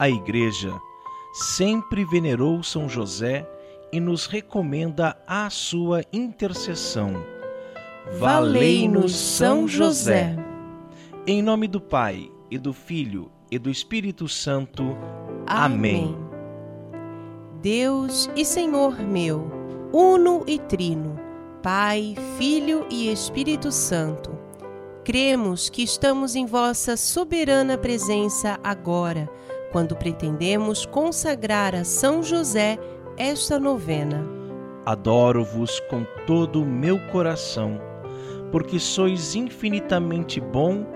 A Igreja sempre venerou São José e nos recomenda a sua intercessão. Valei-nos, São José. Em nome do Pai, e do Filho, e do Espírito Santo. Amém. Deus e Senhor meu, uno e trino, Pai, Filho e Espírito Santo. Cremos que estamos em vossa soberana presença agora quando pretendemos consagrar a São José esta novena. Adoro-vos com todo o meu coração, porque sois infinitamente bom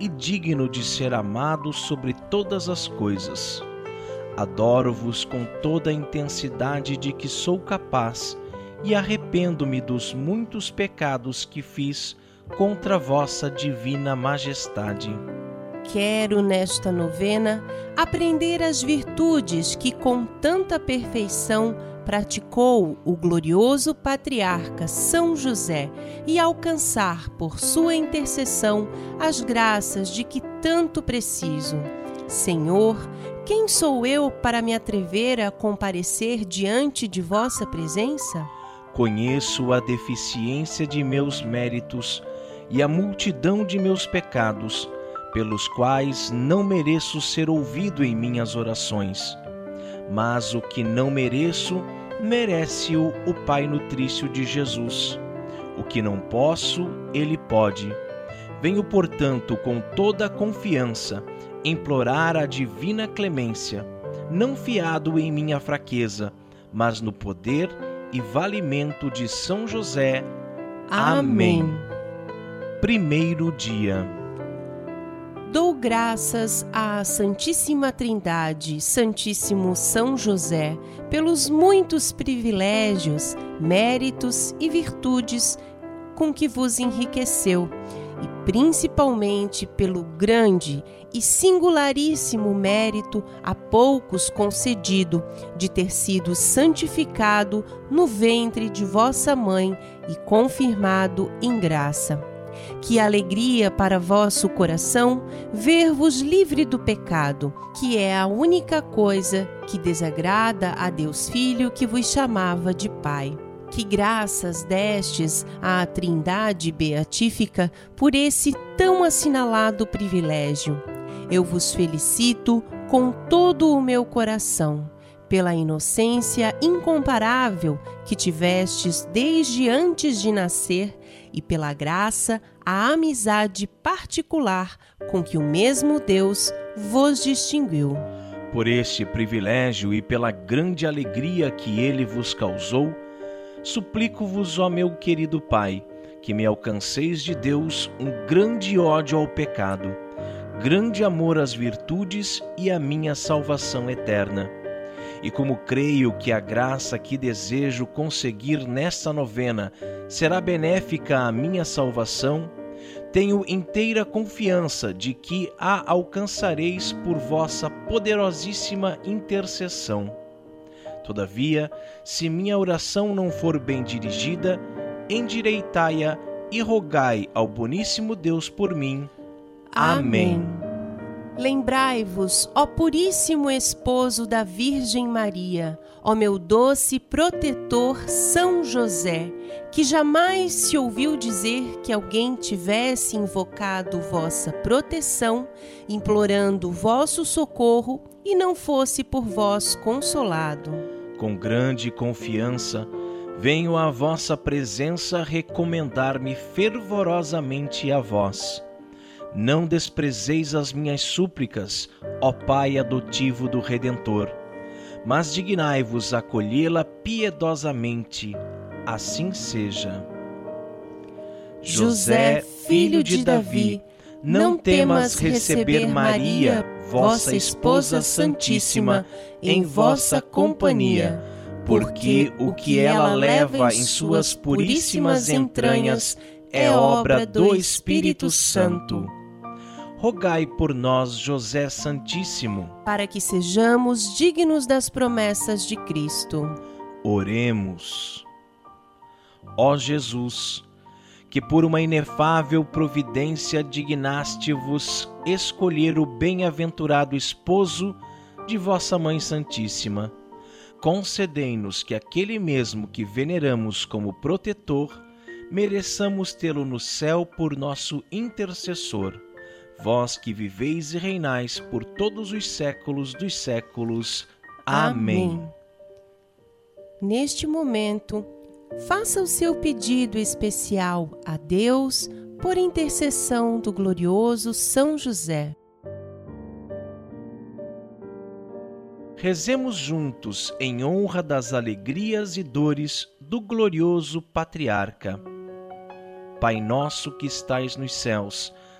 e digno de ser amado sobre todas as coisas. Adoro-vos com toda a intensidade de que sou capaz e arrependo-me dos muitos pecados que fiz contra vossa divina majestade. Quero nesta novena aprender as virtudes que com tanta perfeição praticou o glorioso patriarca São José e alcançar por sua intercessão as graças de que tanto preciso. Senhor, quem sou eu para me atrever a comparecer diante de vossa presença? Conheço a deficiência de meus méritos e a multidão de meus pecados pelos quais não mereço ser ouvido em minhas orações. Mas o que não mereço, merece-o o Pai nutrício de Jesus. O que não posso, ele pode. Venho, portanto, com toda a confiança, implorar a divina clemência, não fiado em minha fraqueza, mas no poder e valimento de São José. Amém. Primeiro dia. Dou graças à Santíssima Trindade, Santíssimo São José, pelos muitos privilégios, méritos e virtudes com que vos enriqueceu, e principalmente pelo grande e singularíssimo mérito a poucos concedido de ter sido santificado no ventre de vossa mãe e confirmado em graça que alegria para vosso coração ver-vos livre do pecado, que é a única coisa que desagrada a Deus Filho que vos chamava de Pai. Que graças destes à Trindade beatífica por esse tão assinalado privilégio. Eu vos felicito com todo o meu coração pela inocência incomparável que tivestes desde antes de nascer e pela graça, a amizade particular com que o mesmo Deus vos distinguiu. Por este privilégio e pela grande alegria que ele vos causou, suplico-vos, ó meu querido Pai, que me alcanceis de Deus um grande ódio ao pecado, grande amor às virtudes e à minha salvação eterna e como creio que a graça que desejo conseguir nesta novena será benéfica à minha salvação, tenho inteira confiança de que a alcançareis por vossa poderosíssima intercessão. Todavia, se minha oração não for bem dirigida, endireitai-a e rogai ao boníssimo Deus por mim. Amém. Amém. Lembrai-vos, ó Puríssimo Esposo da Virgem Maria, ó meu doce protetor São José, que jamais se ouviu dizer que alguém tivesse invocado vossa proteção, implorando vosso socorro e não fosse por vós consolado. Com grande confiança, venho à vossa presença recomendar-me fervorosamente a vós não desprezeis as minhas súplicas, ó Pai adotivo do Redentor, mas dignai-vos acolhê-la piedosamente. Assim seja. José, filho de Davi, não temas receber Maria, vossa esposa santíssima, em vossa companhia, porque o que ela leva em suas puríssimas entranhas é obra do Espírito Santo rogai por nós, José Santíssimo, para que sejamos dignos das promessas de Cristo. Oremos. Ó Jesus, que por uma inefável providência dignaste-vos escolher o bem-aventurado esposo de vossa Mãe Santíssima, concedei-nos que aquele mesmo que veneramos como protetor, mereçamos tê-lo no céu por nosso intercessor. Vós que viveis e reinais por todos os séculos dos séculos. Amém. Amém. Neste momento, faça o seu pedido especial a Deus por intercessão do glorioso São José. Rezemos juntos em honra das alegrias e dores do glorioso patriarca. Pai nosso que estais nos céus,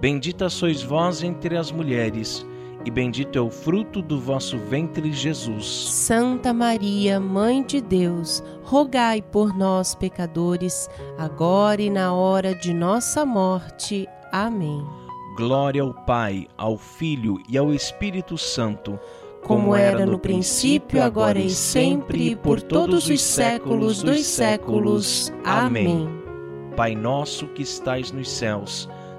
Bendita sois vós entre as mulheres e bendito é o fruto do vosso ventre, Jesus. Santa Maria, Mãe de Deus, rogai por nós, pecadores, agora e na hora de nossa morte. Amém. Glória ao Pai, ao Filho e ao Espírito Santo, como era no princípio, agora e sempre, e por todos os séculos dos séculos. Amém. Pai nosso que estais nos céus,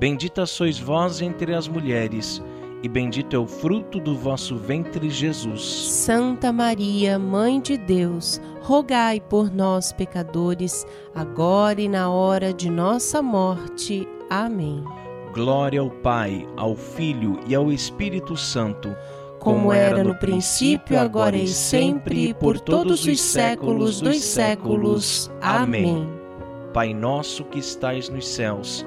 Bendita sois vós entre as mulheres, e bendito é o fruto do vosso ventre, Jesus. Santa Maria, Mãe de Deus, rogai por nós, pecadores, agora e na hora de nossa morte. Amém. Glória ao Pai, ao Filho e ao Espírito Santo, como era no princípio, agora e sempre, e por todos os séculos dos séculos. Amém. Pai nosso que estais nos céus,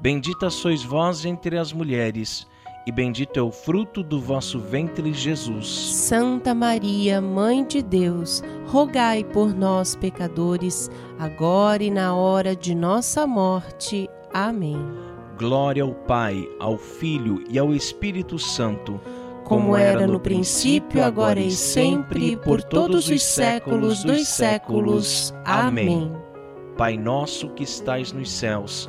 Bendita sois vós entre as mulheres, e bendito é o fruto do vosso ventre, Jesus. Santa Maria, Mãe de Deus, rogai por nós, pecadores, agora e na hora de nossa morte. Amém. Glória ao Pai, ao Filho e ao Espírito Santo, como era no princípio, agora e sempre, e por todos os séculos dos séculos. Amém. Pai nosso que estais nos céus,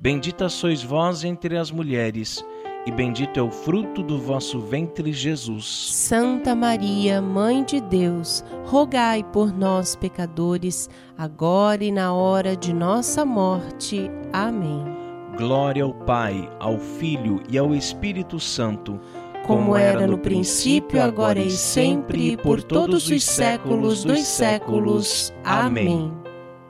Bendita sois vós entre as mulheres, e bendito é o fruto do vosso ventre, Jesus. Santa Maria, Mãe de Deus, rogai por nós, pecadores, agora e na hora de nossa morte. Amém. Glória ao Pai, ao Filho e ao Espírito Santo, como era no princípio, agora e sempre, e por todos os séculos dos séculos. Amém.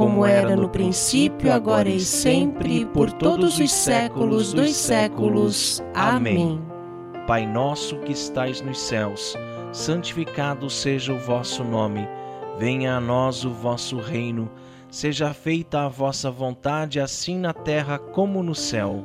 como era no princípio, agora e sempre, por todos os séculos dos séculos. Amém. Pai nosso que estais nos céus, santificado seja o vosso nome. Venha a nós o vosso reino. Seja feita a vossa vontade, assim na terra como no céu.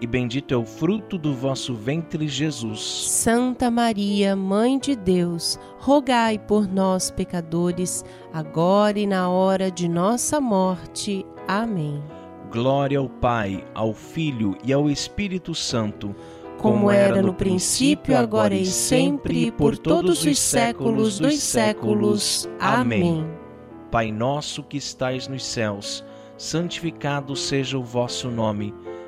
e bendito é o fruto do vosso ventre, Jesus. Santa Maria, Mãe de Deus, rogai por nós, pecadores, agora e na hora de nossa morte. Amém. Glória ao Pai, ao Filho e ao Espírito Santo, como era no princípio, agora e sempre, por todos os séculos dos séculos. Amém. Pai nosso que estais nos céus, santificado seja o vosso nome.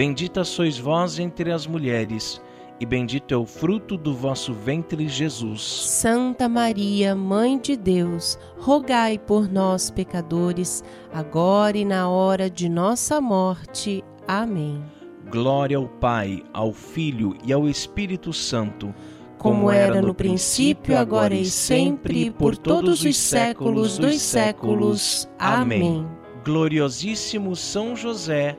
Bendita sois vós entre as mulheres, e bendito é o fruto do vosso ventre, Jesus. Santa Maria, Mãe de Deus, rogai por nós, pecadores, agora e na hora de nossa morte. Amém. Glória ao Pai, ao Filho e ao Espírito Santo, como era no princípio, agora e sempre, por todos os séculos dos séculos. Amém. Gloriosíssimo São José,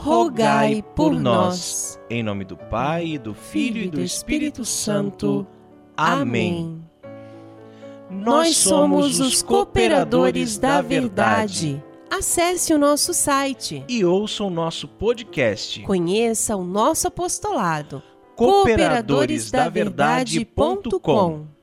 rogai por nós. Em nome do Pai, do Filho e do Espírito Santo. Amém. Nós somos os cooperadores da verdade. Acesse o nosso site e ouça o nosso podcast. Conheça o nosso apostolado. cooperadoresdaverdade.com